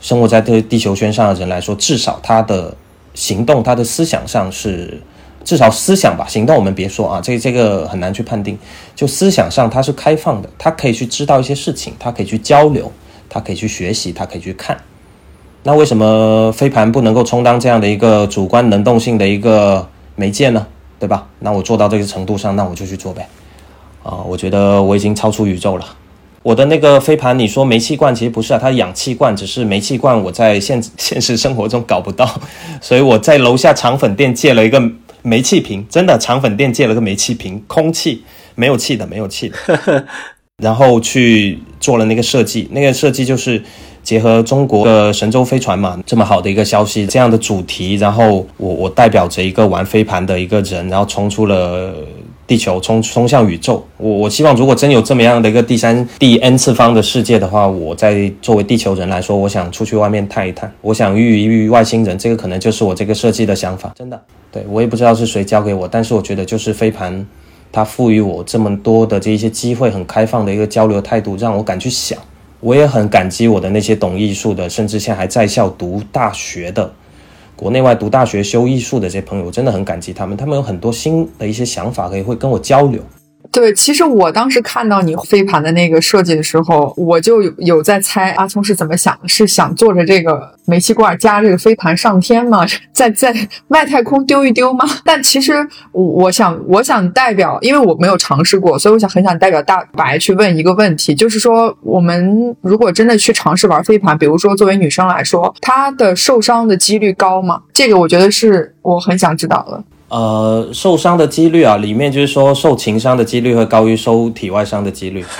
C: 生活在这地球圈上的人来说，至少他的行动、他的思想上是至少思想吧。行动我们别说啊，这这个很难去判定。就思想上他是开放的，他可以去知道一些事情，他可以去交流，他可以去学习，他可以去看。那为什么飞盘不能够充当这样的一个主观能动性的一个媒介呢？对吧？那我做到这个程度上，那我就去做呗。啊，我觉得我已经超出宇宙了。我的那个飞盘，你说煤气罐其实不是啊，它氧气罐，只是煤气罐我在现 现实生活中搞不到，所以我在楼下肠粉店借了一个煤气瓶，真的肠粉店借了个煤气瓶，空气没有气的，没有气的，然后去做了那个设计，那个设计就是。结合中国的神舟飞船嘛，这么好的一个消息，这样的主题，然后我我代表着一个玩飞盘的一个人，然后冲出了地球，冲冲向宇宙。我我希望，如果真有这么样的一个第三第 n 次方的世界的话，我在作为地球人来说，我想出去外面探一探，我想遇一遇外星人，这个可能就是我这个设计的想法。真的，对我也不知道是谁教给我，但是我觉得就是飞盘，它赋予我这么多的这一些机会，很开放的一个交流态度，让我敢去想。我也很感激我的那些懂艺术的，甚至现在还在校读大学的，国内外读大学修艺术的这些朋友，真的很感激他们。他们有很多新的一些想法，可以会跟我交流。
B: 对，其实我当时看到你飞盘的那个设计的时候，我就有有在猜阿聪是怎么想的，是想坐着这个煤气罐加这个飞盘上天吗？在在外太空丢一丢吗？但其实我想，我想代表，因为我没有尝试过，所以我想很想代表大白去问一个问题，就是说，我们如果真的去尝试玩飞盘，比如说作为女生来说，她的受伤的几率高吗？这个我觉得是我很想知道的。
C: 呃，受伤的几率啊，里面就是说受情伤的几率会高于受体外伤的几率。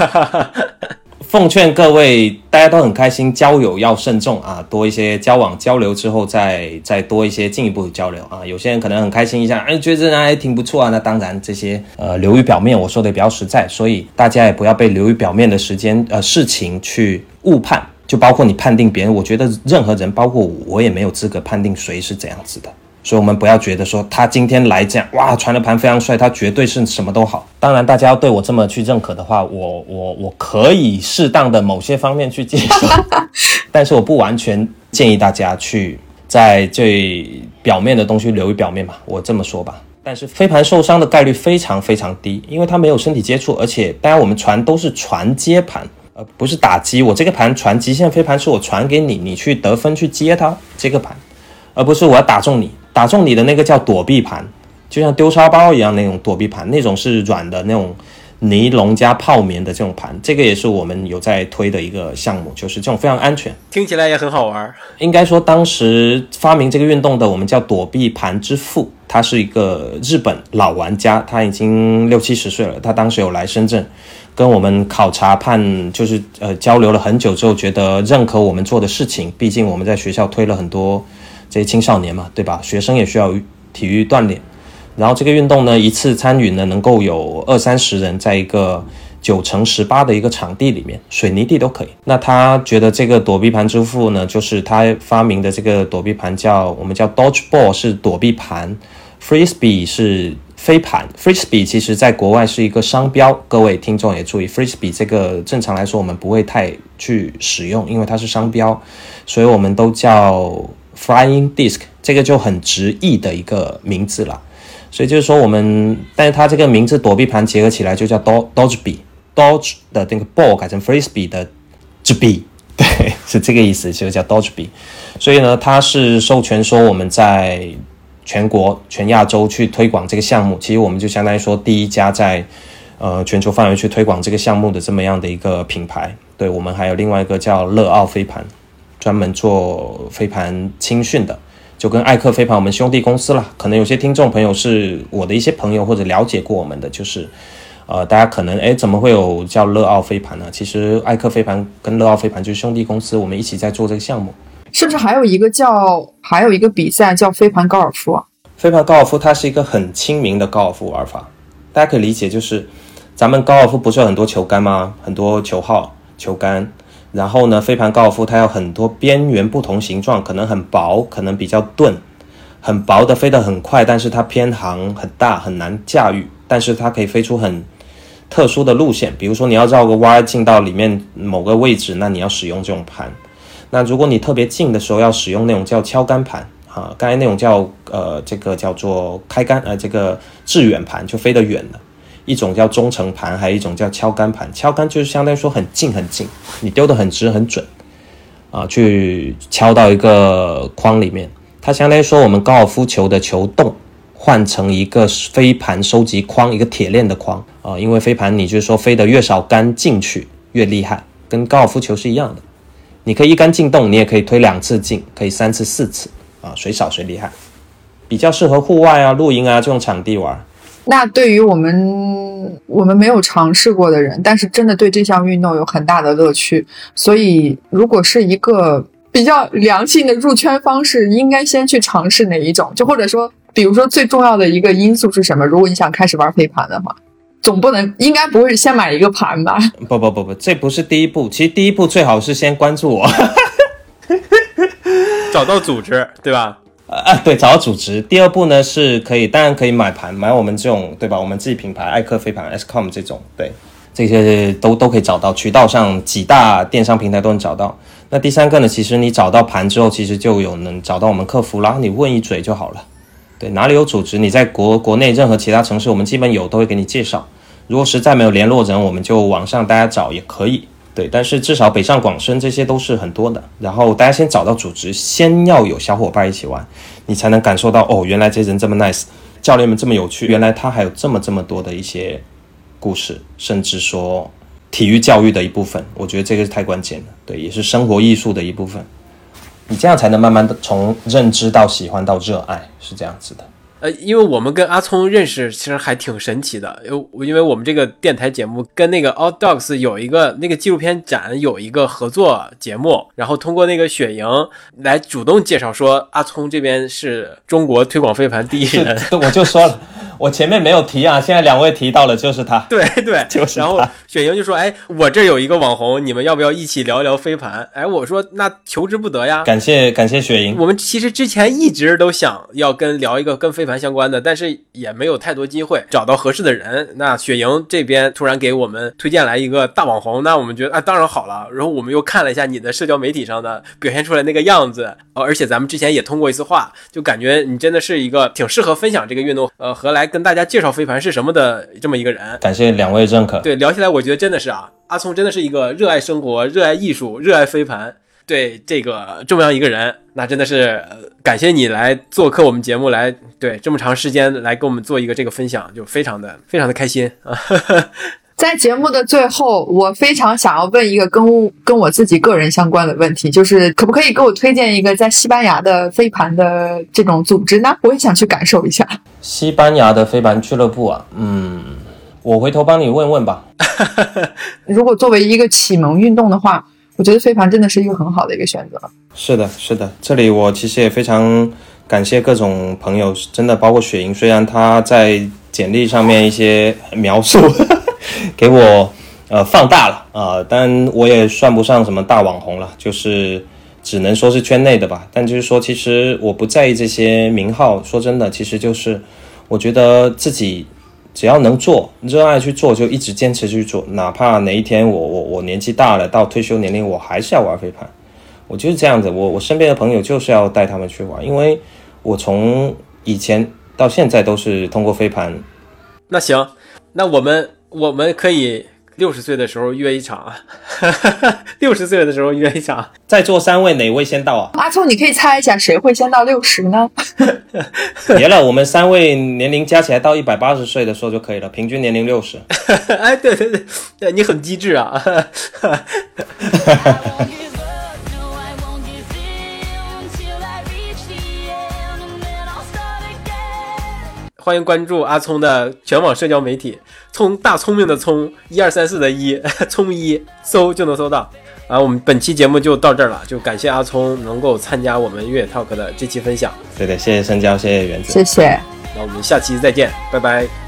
C: 奉劝各位，大家都很开心，交友要慎重啊，多一些交往交流之后，再再多一些进一步的交流啊。有些人可能很开心一下，哎，觉得这人还挺不错啊。那当然，这些呃流于表面，我说的比较实在，所以大家也不要被流于表面的时间呃事情去误判。就包括你判定别人，我觉得任何人，包括我，我也没有资格判定谁是怎样子的。所以我们不要觉得说他今天来讲，哇，传的盘非常帅，他绝对是什么都好。当然，大家要对我这么去认可的话，我我我可以适当的某些方面去接受，但是我不完全建议大家去在最表面的东西留于表面嘛，我这么说吧。但是飞盘受伤的概率非常非常低，因为它没有身体接触，而且当然我们传都是传接盘，而不是打击。我这个盘传极限飞盘是我传给你，你去得分去接它这个盘，而不是我要打中你。打中你的那个叫躲避盘，就像丢沙包一样那种躲避盘，那种是软的那种尼龙加泡棉的这种盘，这个也是我们有在推的一个项目，就是这种非常安全。
A: 听起来也很好玩儿。
C: 应该说，当时发明这个运动的，我们叫躲避盘之父，他是一个日本老玩家，他已经六七十岁了。他当时有来深圳跟我们考察判，就是呃交流了很久之后，觉得认可我们做的事情。毕竟我们在学校推了很多这些青少年嘛，对吧？学生也需要体育锻炼。然后这个运动呢，一次参与呢能够有二三十人，在一个九乘十八的一个场地里面，水泥地都可以。那他觉得这个躲避盘之父呢，就是他发明的这个躲避盘叫我们叫 dodge ball 是躲避盘，frisbee 是飞盘。frisbee 其实在国外是一个商标，各位听众也注意，frisbee 这个正常来说我们不会太去使用，因为它是商标，所以我们都叫 flying disc，这个就很直译的一个名字了。所以就是说我们，但是它这个名字躲避盘结合起来就叫 Dodge B，Dodge 的那个 ball 改成 frisbee 的 z b 对，是这个意思，就叫 dodge bee。所以呢，它是授权说我们在全国、全亚洲去推广这个项目。其实我们就相当于说第一家在呃全球范围去推广这个项目的这么样的一个品牌。对我们还有另外一个叫乐奥飞盘，专门做飞盘青训的。就跟艾克飞盘我们兄弟公司了，可能有些听众朋友是我的一些朋友或者了解过我们的，就是，呃，大家可能哎怎么会有叫乐奥飞盘呢？其实艾克飞盘跟乐奥飞盘就是兄弟公司，我们一起在做这个项目。
B: 是不是还有一个叫还有一个比赛叫飞盘高尔夫啊？
C: 飞盘高尔夫它是一个很亲民的高尔夫玩法，大家可以理解就是，咱们高尔夫不是有很多球杆吗？很多球号、球杆。然后呢，飞盘高尔夫它有很多边缘不同形状，可能很薄，可能比较钝，很薄的飞得很快，但是它偏航很大，很难驾驭。但是它可以飞出很特殊的路线，比如说你要绕个弯进到里面某个位置，那你要使用这种盘。那如果你特别近的时候，要使用那种叫敲杆盘啊，刚才那种叫呃这个叫做开杆呃这个致远盘，就飞得远的。一种叫中程盘，还有一种叫敲杆盘。敲杆就是相当于说很近很近，你丢得很直很准，啊，去敲到一个框里面。它相当于说我们高尔夫球的球洞换成一个飞盘收集框，一个铁链的框啊。因为飞盘你就是说飞得越少杆进去越厉害，跟高尔夫球是一样的。你可以一杆进洞，你也可以推两次进，可以三次四次啊，谁少谁厉害。比较适合户外啊、露营啊这种场地玩。
B: 那对于我们我们没有尝试过的人，但是真的对这项运动有很大的乐趣，所以如果是一个比较良性的入圈方式，应该先去尝试哪一种？就或者说，比如说最重要的一个因素是什么？如果你想开始玩飞盘的话，总不能应该不会先买一个盘吧？
C: 不不不不，这不是第一步。其实第一步最好是先关注我，
A: 找到组织，对吧？
C: 啊，对，找到组织。第二步呢，是可以，当然可以买盘，买我们这种，对吧？我们自己品牌艾克飞盘 SCOM 这种，对，这些都都可以找到，渠道上几大电商平台都能找到。那第三个呢，其实你找到盘之后，其实就有能找到我们客服啦，你问一嘴就好了。对，哪里有组织，你在国国内任何其他城市，我们基本有都会给你介绍。如果实在没有联络人，我们就网上大家找也可以。对，但是至少北上广深这些都是很多的。然后大家先找到组织，先要有小伙伴一起玩，你才能感受到哦，原来这人这么 nice，教练们这么有趣，原来他还有这么这么多的一些故事，甚至说体育教育的一部分。我觉得这个是太关键了，对，也是生活艺术的一部分。你这样才能慢慢的从认知到喜欢到热爱，是这样子的。
A: 呃，因为我们跟阿聪认识，其实还挺神奇的。因因为我们这个电台节目跟那个 Out Dogs 有一个那个纪录片展有一个合作节目，然后通过那个雪莹来主动介绍说，阿聪这边是中国推广飞盘第一人。
C: 我就说了，我前面没有提啊，现在两位提到了，就是他。
A: 对 对，
C: 就是
A: 然后雪莹就说：“哎，我这有一个网红，你们要不要一起聊一聊飞盘？”哎，我说那求之不得呀。
C: 感谢感谢雪莹，
A: 我们其实之前一直都想要跟聊一个跟飞盘相关的，但是也没有太多机会找到合适的人。那雪莹这边突然给我们推荐来一个大网红，那我们觉得啊，当然好了。然后我们又看了一下你的社交媒体上的表现出来那个样子，呃，而且咱们之前也通过一次话，就感觉你真的是一个挺适合分享这个运动，呃，和来跟大家介绍飞盘是什么的这么一个人。
C: 感谢两位认可。
A: 对，聊起来我觉得真的是啊，阿聪真的是一个热爱生活、热爱艺术、热爱飞盘，对这个这么样一个人，那真的是、呃、感谢你来做客我们节目，来对这么长时间来跟我们做一个这个分享，就非常的非常的开心啊。
B: 在节目的最后，我非常想要问一个跟跟我自己个人相关的问题，就是可不可以给我推荐一个在西班牙的飞盘的这种组织呢？我也想去感受一下。
C: 西班牙的飞盘俱乐部啊，嗯，我回头帮你问问吧。
B: 如果作为一个启蒙运动的话，我觉得飞盘真的是一个很好的一个选择。
C: 是的，是的，这里我其实也非常感谢各种朋友，真的包括雪莹，虽然她在简历上面一些描述给我呃放大了啊、呃，但我也算不上什么大网红了，就是只能说是圈内的吧。但就是说，其实我不在意这些名号，说真的，其实就是我觉得自己只要能做，热爱去做，就一直坚持去做，哪怕哪一天我我我年纪大了，到退休年龄，我还是要玩飞盘。我就是这样子，我我身边的朋友就是要带他们去玩，因为我从以前到现在都是通过飞盘。
A: 那行，那我们我们可以六十岁的时候约一场，六十岁的时候约一场。
C: 在座三位哪位先到啊？
B: 阿聪，你可以猜一下谁会先到六十呢？
C: 别了，我们三位年龄加起来到一百八十岁的时候就可以了，平均年龄六十。
A: 哎，对对对，对你很机智啊。
D: I won't give up, no, I won't give in till I reach the end, and then I'll start again.
A: 欢迎关注阿聪的全网社交媒体，聪大聪明的聪，一二三四的一，聪一搜就能搜到。啊，我们本期节目就到这儿了，就感谢阿聪能够参加我们越野 Talk 的这期分享。
C: 对的，谢谢深交，谢谢原子。
B: 谢谢。
A: 那我们下期再见，拜拜。